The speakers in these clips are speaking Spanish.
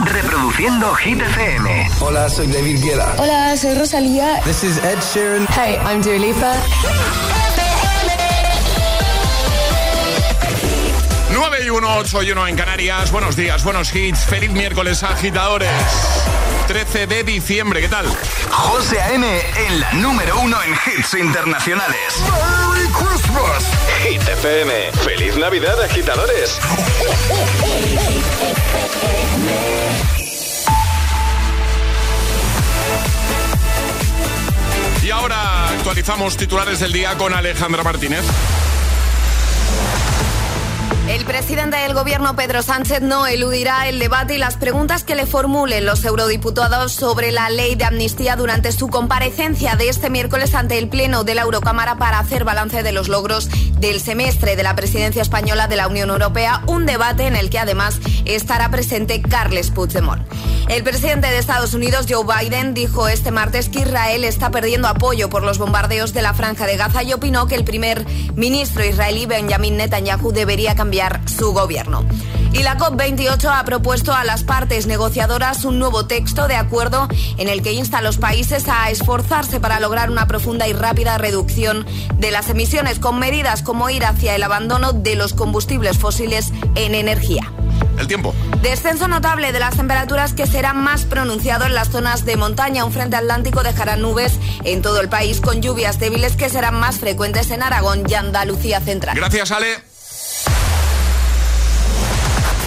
Reproduciendo Hit FM. Hola, soy David Guetta. Hola, soy Rosalía. This is Ed Sheeran. Hey, I'm Dua Lipa. 9 y 1, 8 y 1 en Canarias. Buenos días, buenos hits. Feliz miércoles, agitadores. 13 de diciembre, ¿qué tal? José A.M. en la número uno en hits internacionales. ¡Merry Christmas! Hit FM. ¡Feliz Navidad, agitadores! Y ahora actualizamos titulares del día con Alejandra Martínez. El presidente del gobierno Pedro Sánchez no eludirá el debate y las preguntas que le formulen los eurodiputados sobre la ley de amnistía durante su comparecencia de este miércoles ante el Pleno de la Eurocámara para hacer balance de los logros del semestre de la presidencia española de la Unión Europea, un debate en el que además estará presente Carles Puigdemont. El presidente de Estados Unidos, Joe Biden, dijo este martes que Israel está perdiendo apoyo por los bombardeos de la franja de Gaza y opinó que el primer ministro israelí Benjamin Netanyahu debería cambiar su gobierno. Y la COP28 ha propuesto a las partes negociadoras un nuevo texto de acuerdo en el que insta a los países a esforzarse para lograr una profunda y rápida reducción de las emisiones con medidas como ir hacia el abandono de los combustibles fósiles en energía. El tiempo. Descenso notable de las temperaturas que será más pronunciado en las zonas de montaña. Un frente atlántico dejará nubes en todo el país con lluvias débiles que serán más frecuentes en Aragón y Andalucía central. Gracias, Ale.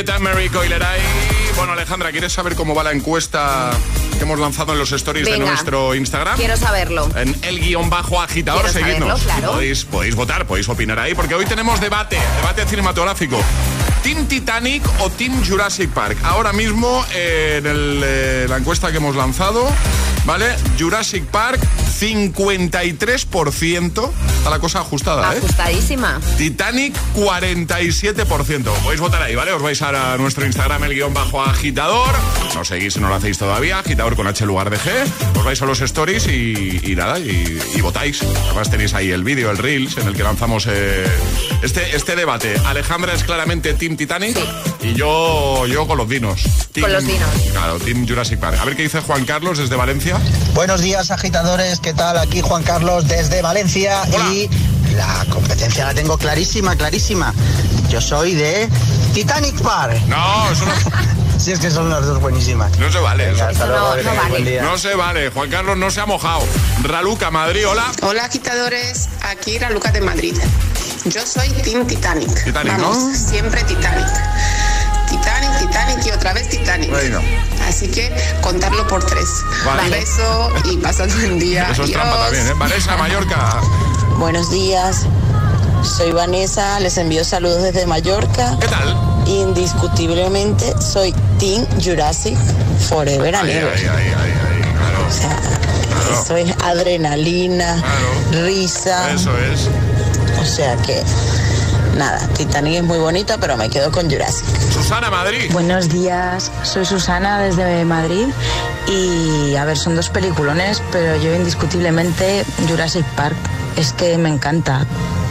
Guetta, Mary Coileray. Bueno, Alejandra, ¿quieres saber cómo va la encuesta que hemos lanzado en los stories de nuestro Instagram? Quiero saberlo. En el guion bajo agitador, Quiero seguidnos. saberlo, claro. Podéis, podéis votar, podéis opinar ahí, porque hoy tenemos debate, debate cinematográfico. ¿Team Titanic o Team Jurassic Park? Ahora mismo, eh, en el, eh, la encuesta que hemos lanzado, ¿vale? Jurassic Park, 53%. Está la cosa ajustada, ¿eh? Ajustadísima. Titanic 47%. Podéis votar ahí, ¿vale? Os vais a nuestro Instagram, el guion bajo agitador. Nos seguís si no lo hacéis todavía, agitador con H lugar de G. Os vais a los stories y, y nada, y, y votáis. Además tenéis ahí el vídeo, el Reels, en el que lanzamos eh, este, este debate. Alejandra es claramente Team Titanic y yo, yo con los dinos. Team- Con los dinos. Claro, Team Jurassic Park. A ver qué dice Juan Carlos desde Valencia. Buenos días, agitadores. ¿Qué tal? Aquí Juan Carlos desde Valencia y la competencia la tengo clarísima, clarísima. Yo soy de Titanic Park. No, eso no. Si es que son las dos buenísimas. No se vale. Venga, eso. hasta luego, no, vale. se vale. Juan Carlos no se ha mojado. Raluca, Madrid, hola. Hola agitadores, aquí la Lucas de Madrid. Yo soy Team Titanic. Titanic, Vamos, ¿no? siempre Titanic. Titanic, Titanic y otra vez Titanic. Venga. Así que contarlo por tres. Vale. Un beso y pasad buen día. Eso es Adiós. trampa también, ¿eh? Vanessa, Mallorca. Buenos días, soy Vanessa, les envío saludos desde Mallorca. ¿Qué tal? Indiscutiblemente soy Team Jurassic Forever and Ahí, Ever. ahí, ahí, ahí, ahí, claro. O sea, eso es adrenalina, Claro. risa. Eso es. O sea que, nada, Titanic es muy bonita, pero me quedo con Jurassic. Susana, Madrid. Buenos días, soy Susana desde Madrid y a ver, son dos peliculones, pero yo indiscutiblemente Jurassic Park es que me encanta.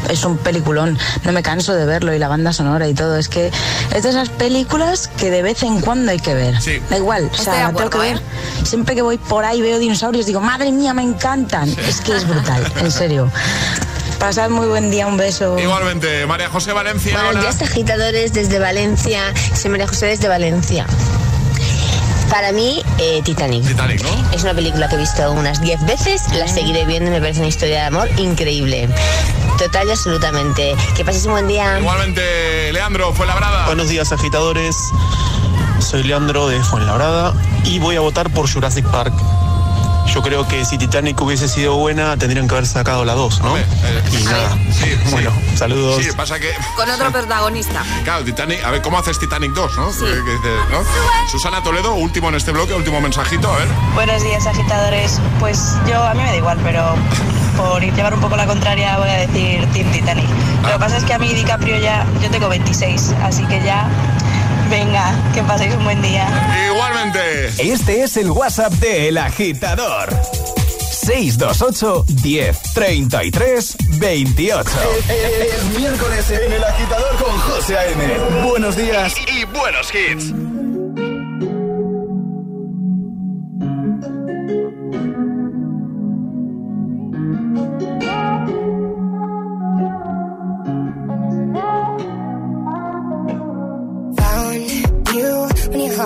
Es un peliculón, no me canso de verlo y la banda sonora y todo. Es que es de esas películas que de vez en cuando hay que ver. Sí. Da igual, o sea, la tengo que ver. ¿eh? Siempre que voy por ahí veo dinosaurios, digo, madre mía, me encantan. Es que es brutal, en serio. Pasad muy buen día, un beso. Igualmente, María José Valencia. Buenos hola. días, agitadores desde Valencia. Soy María José desde Valencia. Para mí, eh, Titanic. Titanic, ¿no? Es una película que he visto unas 10 veces, la seguiré viendo y me parece una historia de amor increíble. Total y absolutamente. Que pases un buen día. Igualmente, Leandro, fue labrada. Buenos días, agitadores. Soy Leandro de Fuenlabrada y voy a votar por Jurassic Park. Yo creo que si Titanic hubiese sido buena, tendrían que haber sacado la 2, ¿no? Eh, y nada. sí, sí. Bueno, saludos. Sí, pasa que. Con otro protagonista. Claro, Titanic. A ver, ¿cómo haces Titanic 2, no? Sí. ¿Qué dices, no? Susana Toledo, último en este bloque, último mensajito, a ver. Buenos días, agitadores. Pues yo a mí me da igual, pero por llevar un poco la contraria voy a decir Team Titanic. Lo que pasa es que a mí DiCaprio ya, yo tengo 26, así que ya, venga, que paséis un buen día. Igualmente. Este es el WhatsApp de El Agitador. 628 10 33 28. Es miércoles en el agitador con José A.M. Buenos días. Y buenos hits.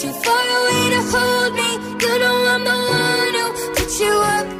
Too far away to hold me. You know I'm the one who put you up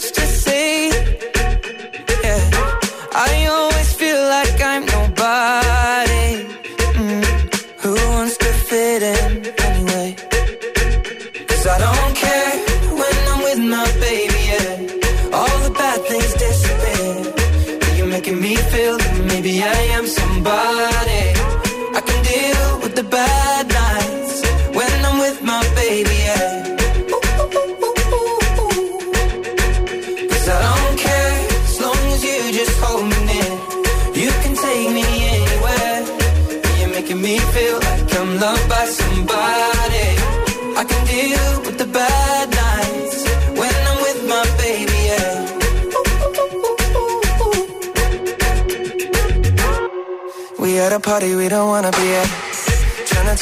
So much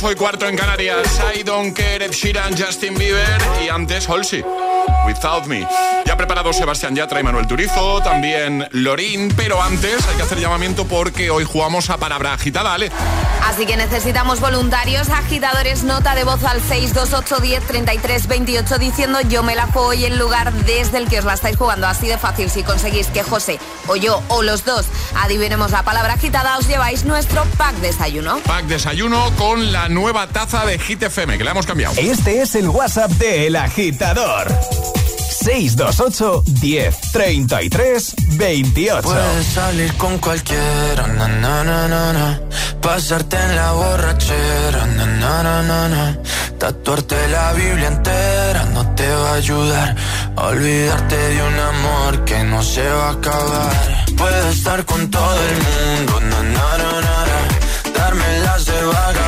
8 y cuarto en Canarias. I don't care, Ed Sheeran, Justin Bieber y antes Halsey. Without Me. Ya preparado Sebastián Yatra y Manuel Turizo, también Lorín, pero antes hay que hacer llamamiento porque hoy jugamos a palabra agitada, ¿vale? Así que necesitamos voluntarios, agitadores, nota de voz al 628 10 33 28 diciendo yo me la juego hoy en lugar desde el que os la estáis jugando. Así de fácil, si conseguís que José o yo o los dos adivinemos la palabra agitada, os lleváis nuestro pack desayuno. Pack desayuno con la nueva taza de Hit FM, que la hemos cambiado. Este es el WhatsApp de El Agitador. 628 10 33 28. Puedes salir con cualquiera, na, na, na, na, na. pasarte en la borrachera, na, na, na, na, na. tatuarte la Biblia entera no te va a ayudar olvidarte de un amor que no se va a acabar. Puedes estar con todo el mundo, na, na, na, na, na. darme las de vagabundo,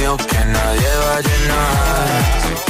vacío que nadie va a llenar.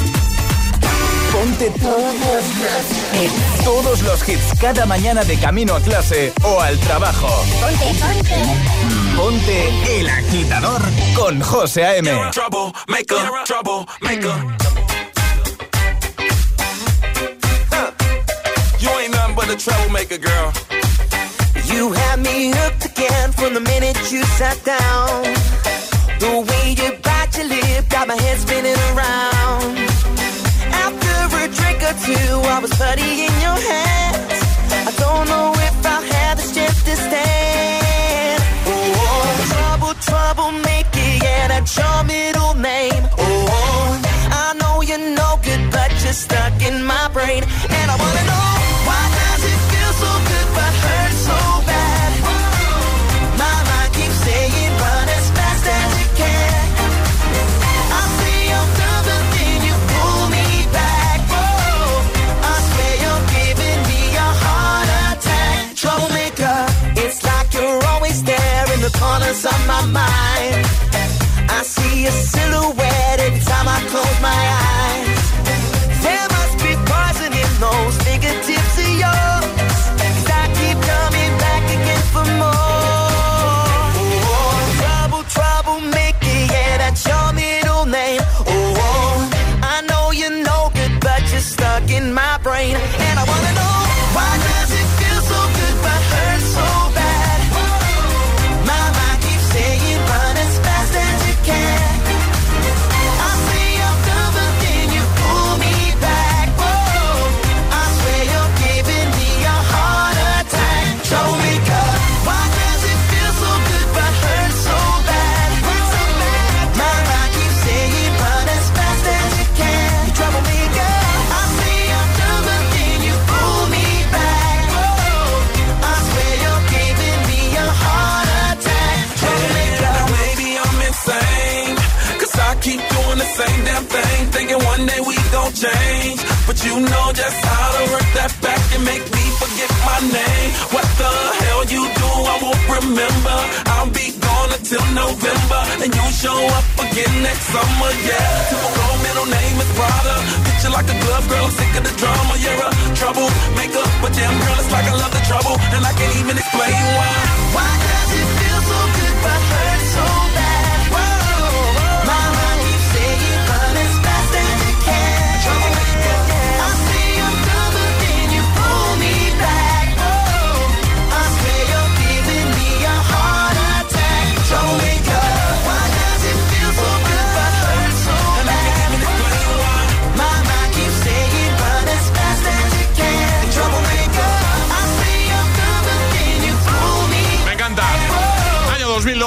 Ponte todos los hits. Todos los hits cada mañana de camino a clase o al trabajo. Ponte, ponte. Ponte el agitador con José A.M. Trouble maker, trouble maker. You ain't nothing but a troublemaker, girl. You had me hooked again from the minute you sat down. The way you bite your lip got my head spinning around. Drink or two, I was putty in your hands. I don't know if I'll have the strength to stand. Oh, trouble, trouble, make it, yeah, that's your middle name. Oh, I know you're no good, but you're stuck in my brain, and I wanna know in the corners of my mind. Know just how to work that back and make me forget my name. What the hell you do, I won't remember. I'll be gone until November. And you show up again next summer, yeah. Typical no name is Prada. Picture like a glove, girl, I'm sick of the drama. You're a troublemaker, but damn girl, it's like I love the trouble, and I can't even explain why. Why does it feel so good but hurt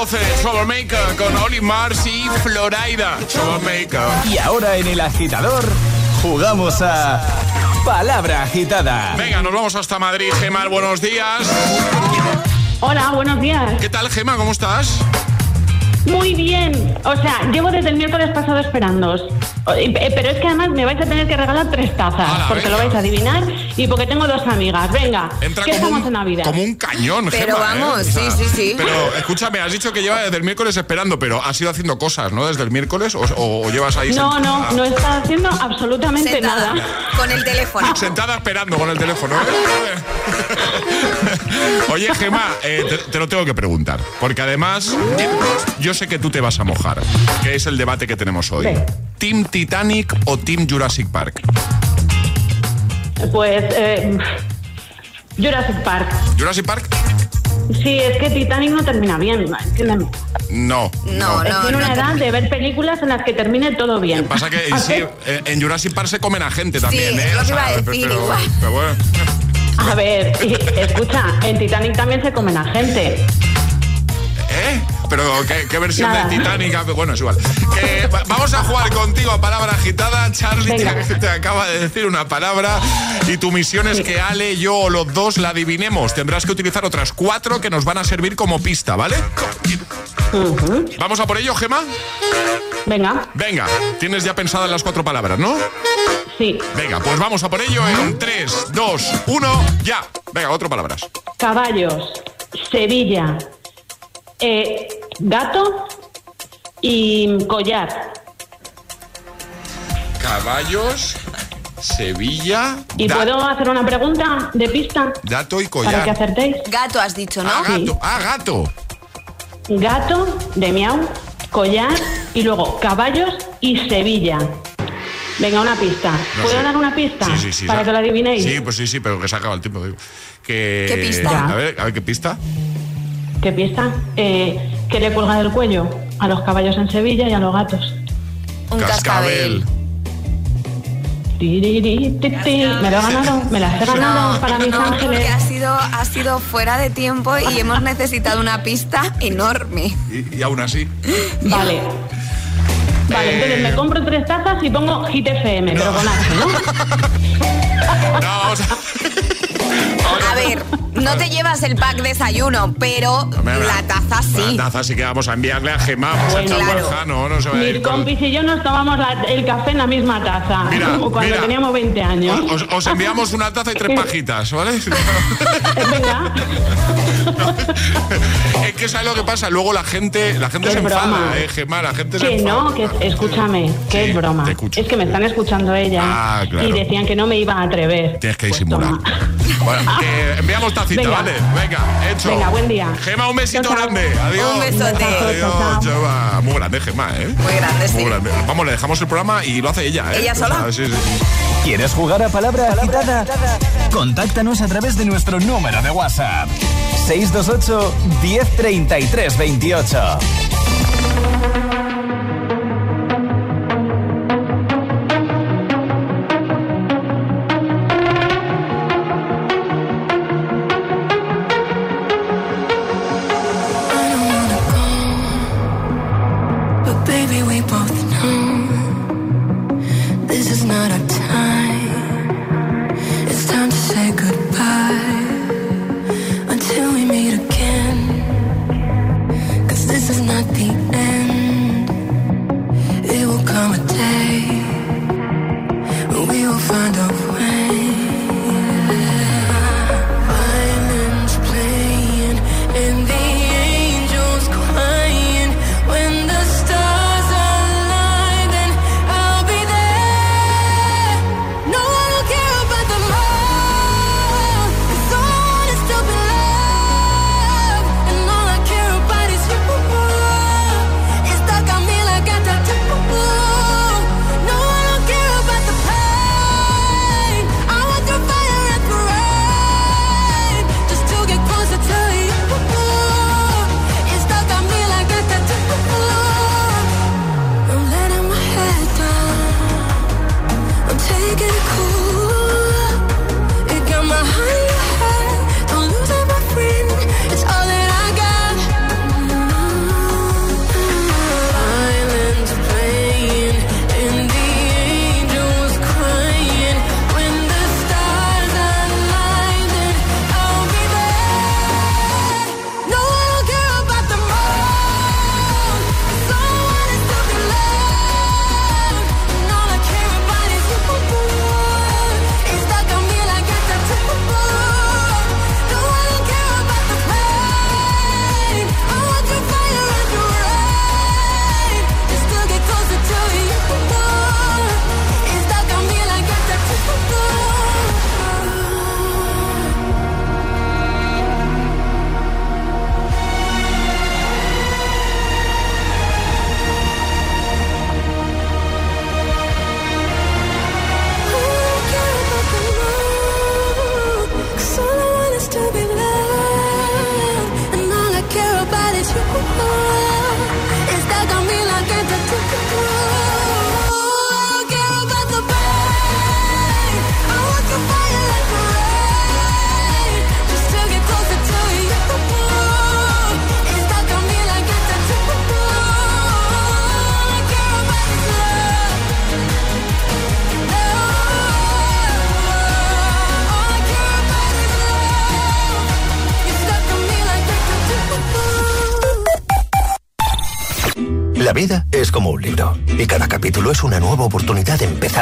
12, con Oli Mars y Floraida. Troublemaker. Y ahora en el agitador jugamos a Palabra Agitada. Venga, nos vamos hasta Madrid, Gemma. Buenos días. Hola, buenos días. ¿Qué tal, Gemma? ¿Cómo estás? Muy bien. O sea, llevo desde el miércoles pasado esperándoos. Eh, Pero es que además me vais a tener que regalar tres tazas. Porque venga. lo vais a adivinar y porque tengo dos amigas. Venga, Entra como estamos un, en Navidad. como un cañón, Pero Gemma, ¿eh? vamos, sí, sí, sí. Pero escúchame, has dicho que lleva desde el miércoles esperando, pero has ido haciendo cosas, ¿no? Desde el miércoles o, llevas ahí No, no, sentada- no está haciendo absolutamente Sentada, nada. con el teléfono. Sentada esperando con el teléfono. ¿eh? Oye, Gema, eh, te, te lo tengo que preguntar. Porque además, yo sé que tú te vas a mojar, que es el debate que tenemos hoy. ¿Team Titanic o Team Jurassic Park? Pues, eh, Jurassic Park. ¿Jurassic Park? Sí, es que Titanic no termina bien. entiéndeme. No. No, Es no, tiene una no. edad de ver películas en las que termine todo bien. Pasa que ¿Ah, sí, sí? eh, en Jurassic Park se comen a gente también, Sí, ¿eh? lo O que iba a sea, decir, pero, igual. pero bueno. A ver, y- escucha, en Titanic también se comen a gente. ¿Eh? Pero ¿qué, qué versión Nada. de Titanic? Bueno, es igual. Vamos a jugar contigo a palabra agitada. Charlie te, te acaba de decir una palabra y tu misión es que Ale, yo o los dos la adivinemos. Tendrás que utilizar otras cuatro que nos van a servir como pista, ¿vale? ¿Vamos a por ello, Gema? Venga, Venga, tienes ya pensadas las cuatro palabras, ¿no? sí. Venga, pues vamos a por ello en 3, 2, 1, ya. Venga, cuatro palabras. Caballos, Sevilla, eh, gato y collar. Caballos, Sevilla, ¿Y puedo hacer una pregunta de pista dato y para que collar. acertéis? Gato has dicho, ¿no? Ah, gato, ah, gato. Gato, de miau, collar y luego caballos y Sevilla. Venga, una pista. No ¿Puedo sé. dar una pista? Sí, sí, sí. Para que lo adivinéis. Sí, pues sí, sí, pero que se ha acabado el tiempo. digo. Que... ¿Qué pista? A ver, a ver, ¿qué pista? ¿Qué pista? Eh, ¿Qué le cuelga del cuello? A los caballos en Sevilla y a los gatos. Un cascabel. Me lo he ganado, me las he ganado para mis no, porque ángeles. ha sido, ha sido fuera de tiempo y hemos necesitado una pista enorme. Y, y aún así. Vale. Vale, Eh, entonces me compro tres tazas y pongo Hit FM, pero con H, ¿no? No, vamos a... A ver, no te llevas el pack desayuno, pero la taza sí. La taza sí que vamos a enviarle a Gemma. Pues Bueno, a claro. Borja, no, no se va a Mis ir con- compis y yo nos tomamos la- el café en la misma taza, Mira, como cuando mira. teníamos 20 años. Os, os enviamos una taza y tres pajitas, ¿vale? Venga, es que sabes lo que pasa, luego la gente, la gente se enfada, broma. eh, Gemma, la gente se que enfada. no, que escúchame, que Sí, es broma. te escucho. Es que me están escuchando ellas Ah, claro. y decían que no me iba a atrever. Tienes que Pues disimular. toma. Bueno, que enviamos tacita, Venga. ¿vale? Venga, hecho. Venga, buen día. Gema, un besito Chao, chao. grande. Adiós. Un besote. Adiós, Chao. Chava. Muy grande, Gema, ¿eh? Muy grande, sí. Muy grande. Vamos, le dejamos el programa y lo hace ella, ¿eh? ¿Ella sola? Ah, sí, sí. ¿Quieres jugar a Palabra Agitada? Contáctanos a través de nuestro número de WhatsApp. 628 1033 28.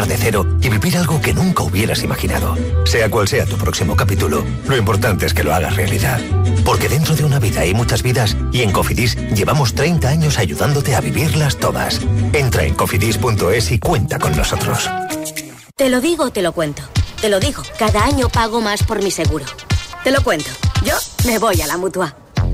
De cero y vivir algo que nunca hubieras imaginado. Sea cual sea tu próximo capítulo, lo importante es que lo hagas realidad. Porque dentro de una vida hay muchas vidas y en Cofidis llevamos 30 años ayudándote a vivirlas todas. Entra en cofidis.es y cuenta con nosotros. Te lo digo, te lo cuento. Te lo digo, cada año pago más por mi seguro. Te lo cuento. Yo me voy a la mutua.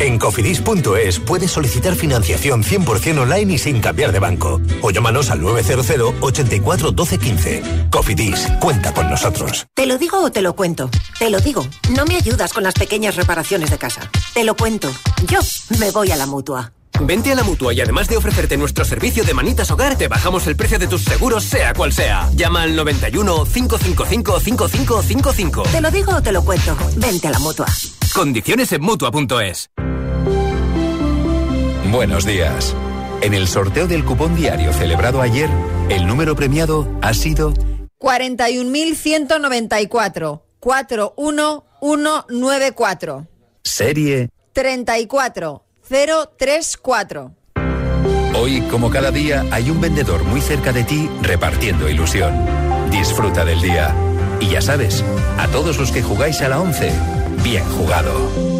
En cofidis.es puedes solicitar financiación 100% online y sin cambiar de banco. O llámanos al 900 84 12 15. Cofidis, cuenta con nosotros. Te lo digo o te lo cuento. Te lo digo. No me ayudas con las pequeñas reparaciones de casa. Te lo cuento. Yo me voy a la mutua. Vente a la mutua y además de ofrecerte nuestro servicio de manitas hogar, te bajamos el precio de tus seguros, sea cual sea. Llama al 91 555 5555. Te lo digo o te lo cuento. Vente a la mutua. Condiciones en mutua.es. Buenos días. En el sorteo del cupón diario celebrado ayer, el número premiado ha sido 41.194. 41194. Serie 34034. Hoy, como cada día, hay un vendedor muy cerca de ti repartiendo ilusión. Disfruta del día. Y ya sabes, a todos los que jugáis a la 11, bien jugado.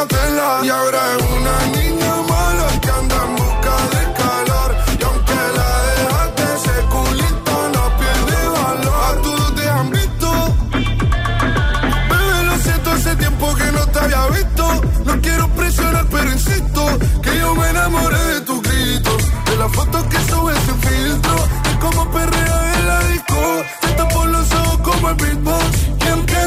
Y ahora es una niña mala que anda en busca de calor. Y aunque la dejaste, ese culito no pierde valor. A todos te han visto. Bebé, lo siento, hace tiempo que no te había visto. No quiero presionar, pero insisto que yo me enamoré de tus gritos. De las fotos que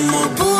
como pude.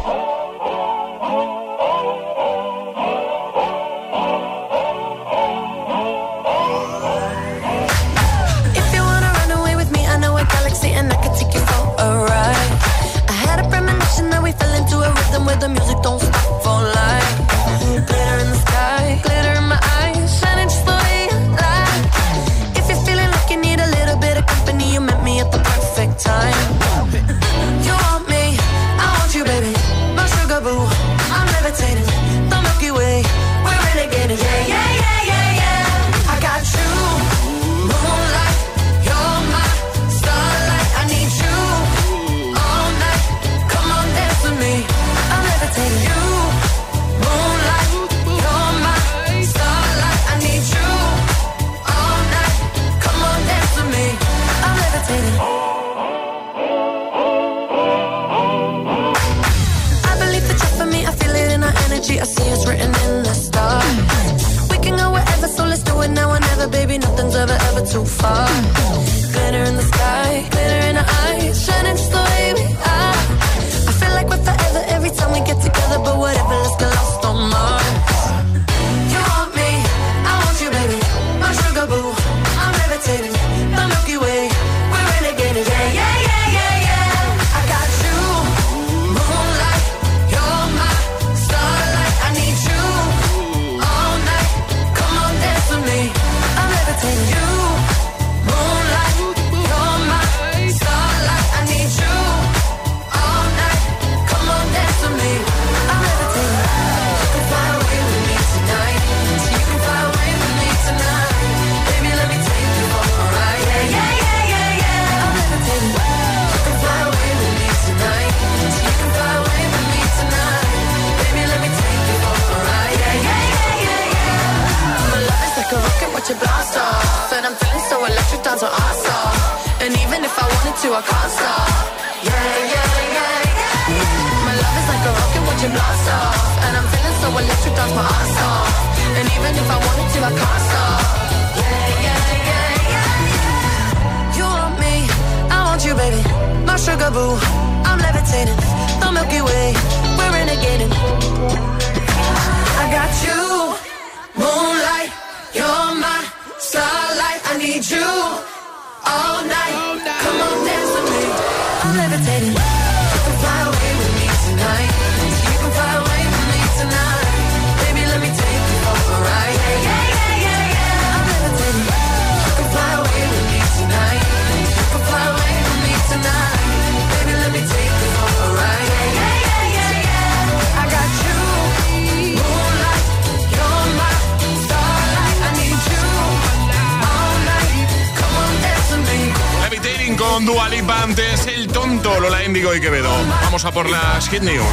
Con Dualipa antes el tonto Lola Índigo y Quevedo. Vamos a por las Hit News.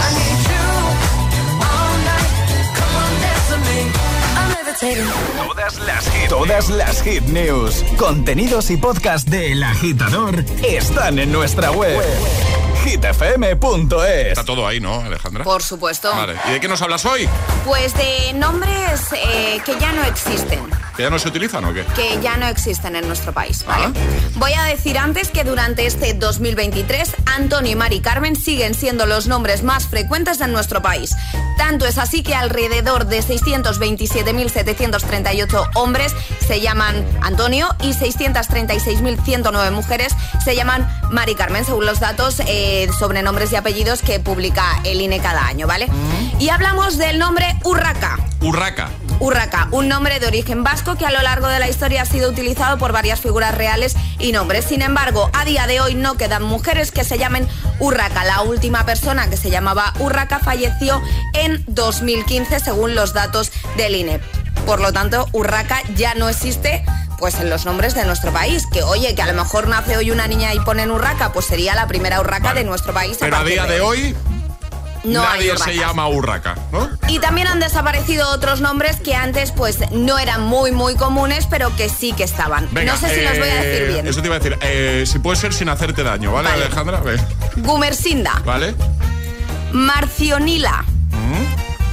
Todas las hit, todas las hit news, contenidos y podcast de El Agitador están en nuestra web. hitfm.es. Está todo ahí, ¿no, Alejandra? Por supuesto. Vale. ¿Y de qué nos hablas hoy? Pues de nombres eh, que ya no existen. ¿Que ya no se utilizan o qué? Que ya no existen en nuestro país, ¿vale? Ah. Voy a decir antes que durante este 2023, Antonio y Mari Carmen siguen siendo los nombres más frecuentes en nuestro país. Tanto es así que alrededor de 627.738 hombres se llaman Antonio y 636.109 mujeres se llaman Mari Carmen, según los datos eh, sobre nombres y apellidos que publica el INE cada año, ¿vale? Y hablamos del nombre Urraca. Urraca. Urraca, un nombre de origen vasco que a lo largo de la historia ha sido utilizado por varias figuras reales y nombres. Sin embargo, a día de hoy no quedan mujeres que se llamen Urraca. La última persona que se llamaba Urraca falleció en 2015 según los datos del INE. Por lo tanto, Urraca ya no existe pues en los nombres de nuestro país. Que oye, que a lo mejor nace hoy una niña y ponen Urraca, pues sería la primera Urraca de nuestro país. Pero a partir día de hoy no nadie se llama Urraca, ¿no? Y también han desaparecido otros nombres que antes pues no eran muy muy comunes, pero que sí que estaban. Venga, no sé si los voy a decir eh, bien. Eso te iba a decir. eh, si puede ser sin hacerte daño, ¿vale, Vale. Alejandra? Gumersinda, ¿Vale? Marcionila.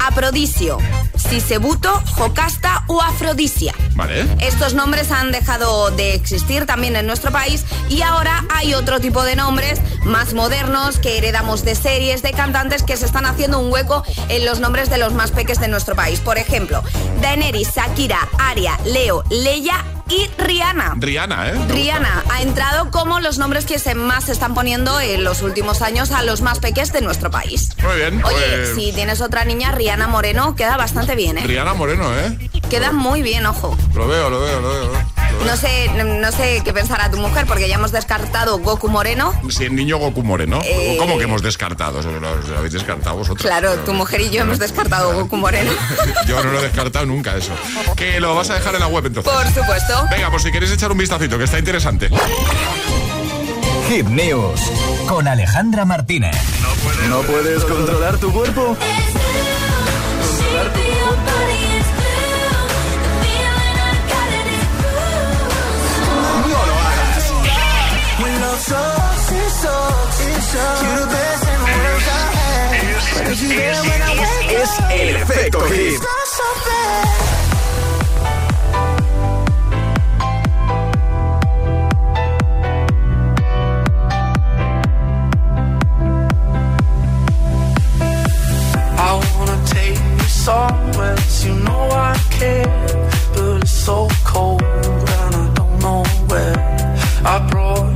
Aprodisio, Sisebuto, Jocasta o Afrodisia. Vale. Estos nombres han dejado de existir también en nuestro país y ahora hay otro tipo de nombres más modernos que heredamos de series de cantantes que se están haciendo un hueco en los nombres de los más peques de nuestro país. Por ejemplo, Daenerys, Shakira, Aria, Leo, Leia y Rihanna. Rihanna, ¿eh? Rihanna ha entrado como los nombres que se más se están poniendo en los últimos años a los más peques de nuestro país. Muy bien. Oye, pues, si tienes otra niña, Rihanna Moreno, queda bastante bien, ¿eh? Rihanna Moreno, ¿eh? Queda muy bien, ojo. Lo veo, lo veo, lo veo. No sé, no sé qué pensará tu mujer, porque ya hemos descartado Goku Moreno. Si el niño Goku Moreno. Eh. ¿Cómo que hemos descartado? Lo, lo habéis descartado vosotros. Claro, tu mujer y yo hemos descartado Goku Moreno. Yo no lo he descartado nunca eso. Que lo vas a dejar en la web entonces. Por supuesto. Venga, pues si queréis echar un vistacito, que está interesante. Hit News con Alejandra Martínez. ¿No puedes controlar tu cuerpo? No Es el efecto hit. I I but it's so cold and I don't know where. I brought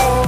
Oh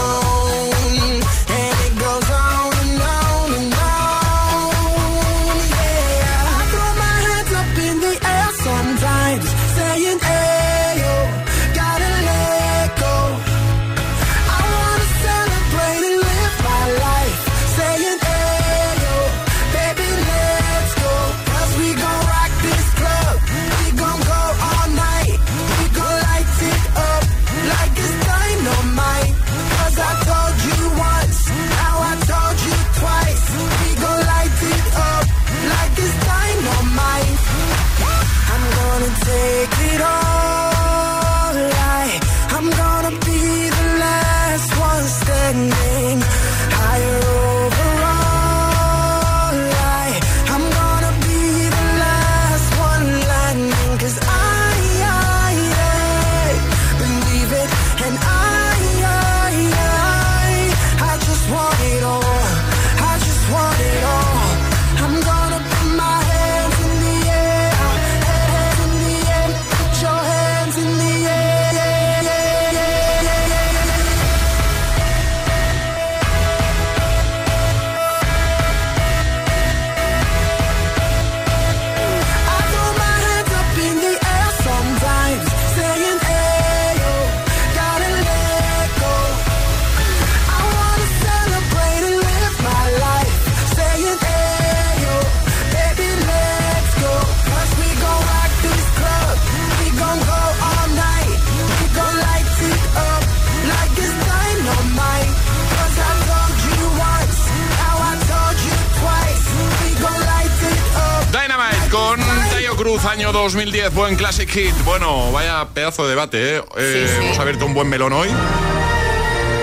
buen Classic Hit. Bueno, vaya pedazo de debate, ¿eh? eh sí. Hemos abierto un buen melón hoy.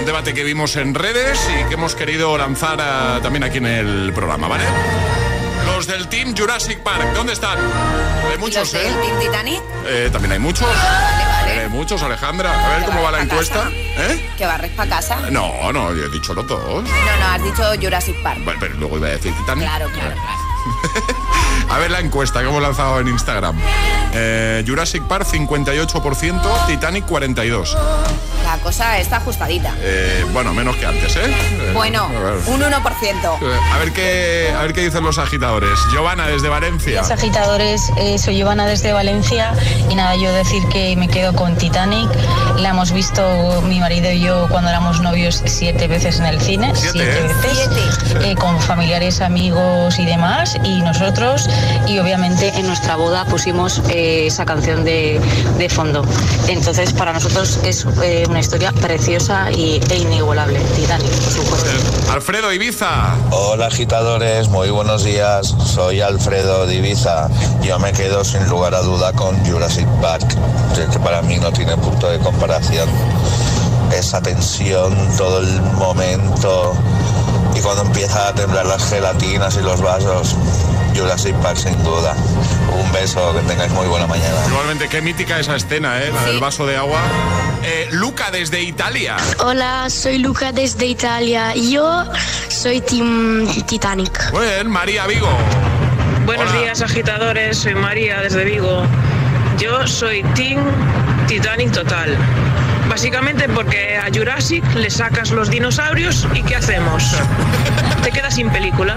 Debate que vimos en redes y que hemos querido lanzar eh, también aquí en el programa, ¿vale? Los del Team Jurassic Park, ¿dónde están? Hay muchos, ¿eh? ¿El Team Titanic? Eh, también hay muchos. Ah, hay muchos, Alejandra. A ver cómo va la encuesta. ¿eh? ¿Que barres para casa? No, no, yo he dicho los dos. No, no, has dicho Jurassic Park. Bueno, pero luego iba a decir Titanic. Claro, claro, claro. A ver la encuesta que hemos lanzado en Instagram. Eh, Jurassic Park 58%, Titanic 42%. La cosa está ajustadita. Eh, bueno, menos que antes, ¿eh? Eh, Bueno, un 1%. Eh, A ver qué, a ver qué dicen los agitadores. Giovanna desde Valencia. Días agitadores, eh, soy Giovanna desde Valencia y nada, yo decir que me quedo con Titanic. La hemos visto mi marido y yo cuando éramos novios siete veces en el cine, Siete, siete, veces, eh, con familiares, amigos y demás, y nosotros, y obviamente en nuestra boda pusimos eh, esa canción de, de fondo. Entonces para nosotros es eh, una historia preciosa y, e inigualable, Titanic, por supuesto. Alfredo Ibiza. Hola agitadores, muy buenos días. Soy Alfredo de Ibiza. Yo me quedo sin lugar a duda con Jurassic Park, que para mí no tiene punto de comparación. Esa tensión, todo el momento y cuando empieza a temblar las gelatinas y los vasos. Jurassic Park sin duda. Un beso, que tengáis muy buena mañana. Igualmente, qué mítica esa escena, ¿eh? La del vaso de agua. Eh, Luca desde Italia. Hola, soy Luca desde Italia. Yo soy Team Titanic. Bien, María Vigo. Buenos Hola. días, agitadores. Soy María desde Vigo. Yo soy Team Titanic total. Básicamente porque a Jurassic le sacas los dinosaurios y ¿qué hacemos? Te quedas sin película.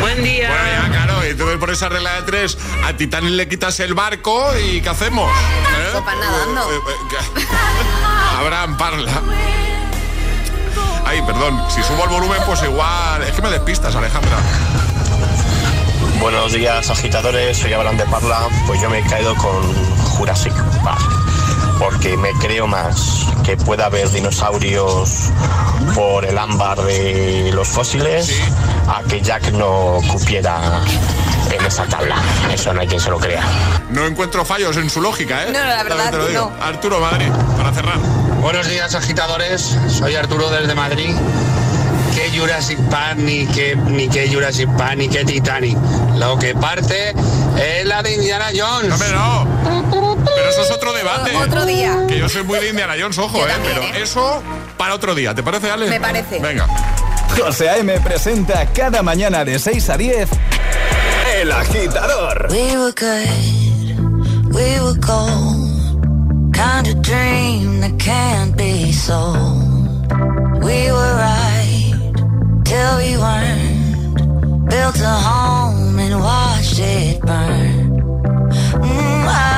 Buen día. Bueno, ya, claro, y entonces por esa regla de tres, a Titanic le quitas el barco y ¿qué hacemos? ¿Eh? Sopa nadando. Eh, eh, ¿qué? Abraham, parla. Ay, perdón, si subo el volumen, pues igual. Es que me despistas, Alejandra. Buenos días, agitadores. Soy Abraham de Parla. Pues yo me he caído con Jurassic Park. Porque me creo más que pueda haber dinosaurios por el ámbar de los fósiles a que Jack no cupiera en esa tabla. Eso no hay quien se lo crea. No encuentro fallos en su lógica, ¿eh? No, la verdad Te lo que digo. no. Arturo Madrid, para cerrar. Buenos días, agitadores. Soy Arturo desde Madrid. ¿Qué Jurassic Park, ni qué, ni qué Jurassic Park, ni qué Titanic? Lo que parte es la de Indiana Jones. Hombre, no. Pero eso es otro debate. Otro día. Que yo soy muy de Indiana Jones, ojo, ¿eh? también, Pero ¿eh? eso para otro día. ¿Te parece, Ale? Me parece. Venga. José A.M. presenta cada mañana de 6 a 10 El Agitador. We were good, we were gold. Kind of dream that can't be sold. We were right till we weren't. Built a home and watched it burn. Mm, I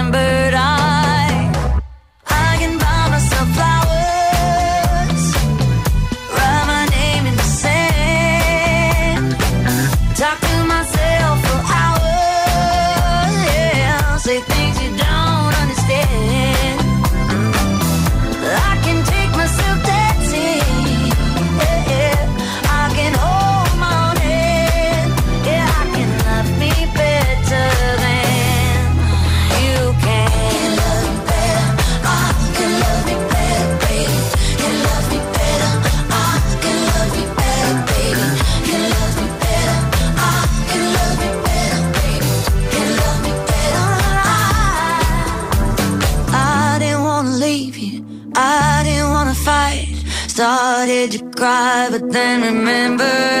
cry, but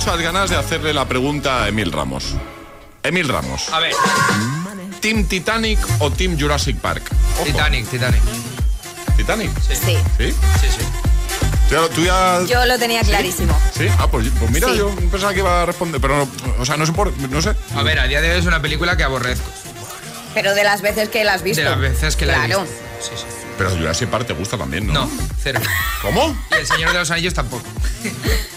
muchas ganas de hacerle la pregunta a Emil Ramos. Emil Ramos. A ver. ¿Team Titanic o Team Jurassic Park? Titanic, Titanic. ¿Titanic? Sí. ¿Sí? Sí, sí. ¿Tú ya... Yo lo tenía clarísimo. ¿Sí? Ah, pues, pues mira, yo pensaba que iba a responder, pero no, o sea, no sé por, no sé. A ver, a día de hoy es una película que aborrezco. Pero de las veces que la has visto. De las veces que la he Claro. visto. Sí, sí. Pero Jurassic Park te gusta también, ¿no? No, cero. ¿Cómo? Y El Señor de los Anillos tampoco.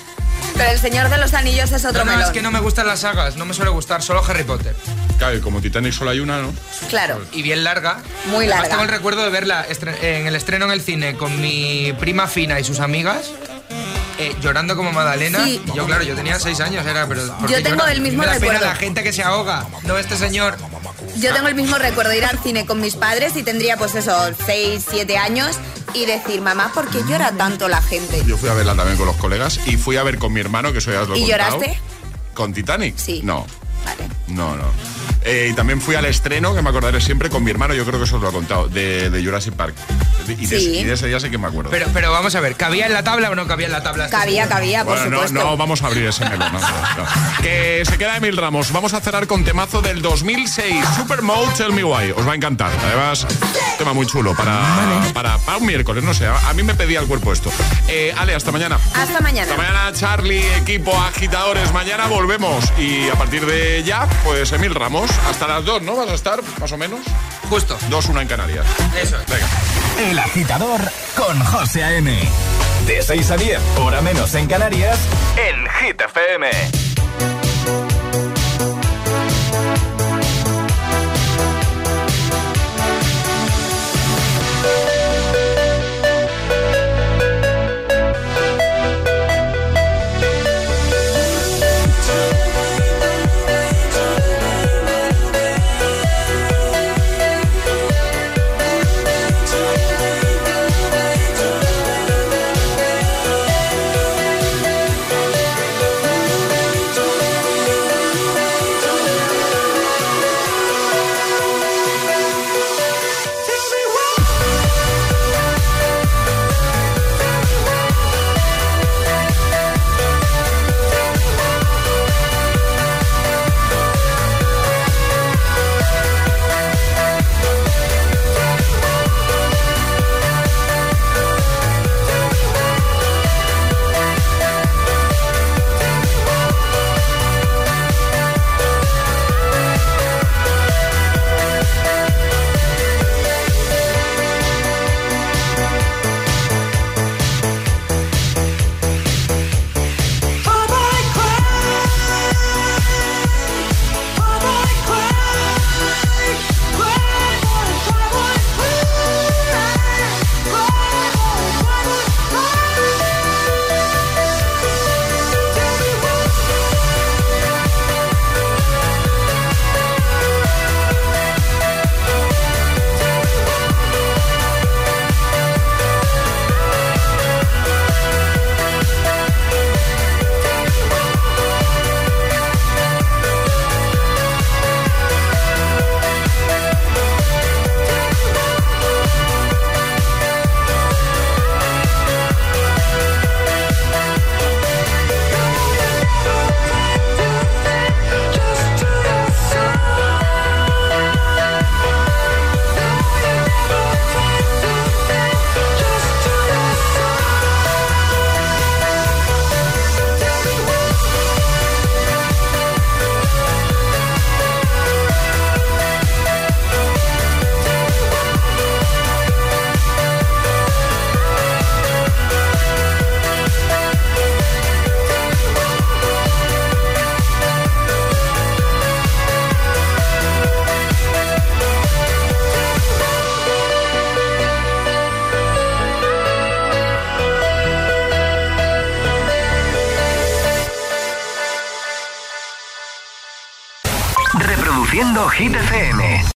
Pero el Señor de los Anillos es otro No, no, melón. es que no me gustan las sagas, no me suele gustar, solo Harry Potter. Claro, y como Titanic solo hay una, ¿no? Claro. Y bien larga. Muy Además, larga. tengo el recuerdo de verla en el estreno en el cine con mi prima Fina y sus amigas. eh, llorando como Madalena. Sí. Y yo, claro, yo tenía seis años, era, pero. ¿por Yo tengo llora? el mismo da pena recuerdo. la gente que se ahoga, no este señor. Yo tengo el mismo recuerdo de ir al cine con mis padres y tendría pues eso, 6, 7 años y decir, mamá, ¿por qué llora tanto la gente? Yo fui a verla también con los colegas y fui a ver con mi hermano, que ya os lo he ¿Y contado. lloraste? ¿Con Titanic? Sí. No. Vale. No, no. Eh, y también fui al estreno, que me acordaré siempre, con mi hermano, yo creo que eso os lo he contado, de, de Jurassic Park. Y de, Sí. y de ese día sí que me acuerdo. Pero, pero vamos a ver, ¿cabía en la tabla o no cabía en la tabla? Cabía, cabía, por Bueno, no, supuesto. no vamos a abrir ese melón. no, no, no. Que se queda Emil Ramos. Vamos a cerrar con temazo del 2006, Supermode Tell Me Why. Os va a encantar. Además, tema muy chulo para, para, para un miércoles. No sé, a, a mí me pedía el cuerpo esto. Eh, Ale, hasta mañana. Hasta mañana. Hasta mañana, Charlie, equipo, agitadores. Mañana volvemos. Y a partir de ya, pues Emil Ramos. Hasta las 2, ¿no? ¿Vas a estar, más o menos? Justo. 2, 1 en Canarias. Eso es. Venga. El agitador con José A.M. De 6 a 10, hora menos en Canarias, en Hit FM.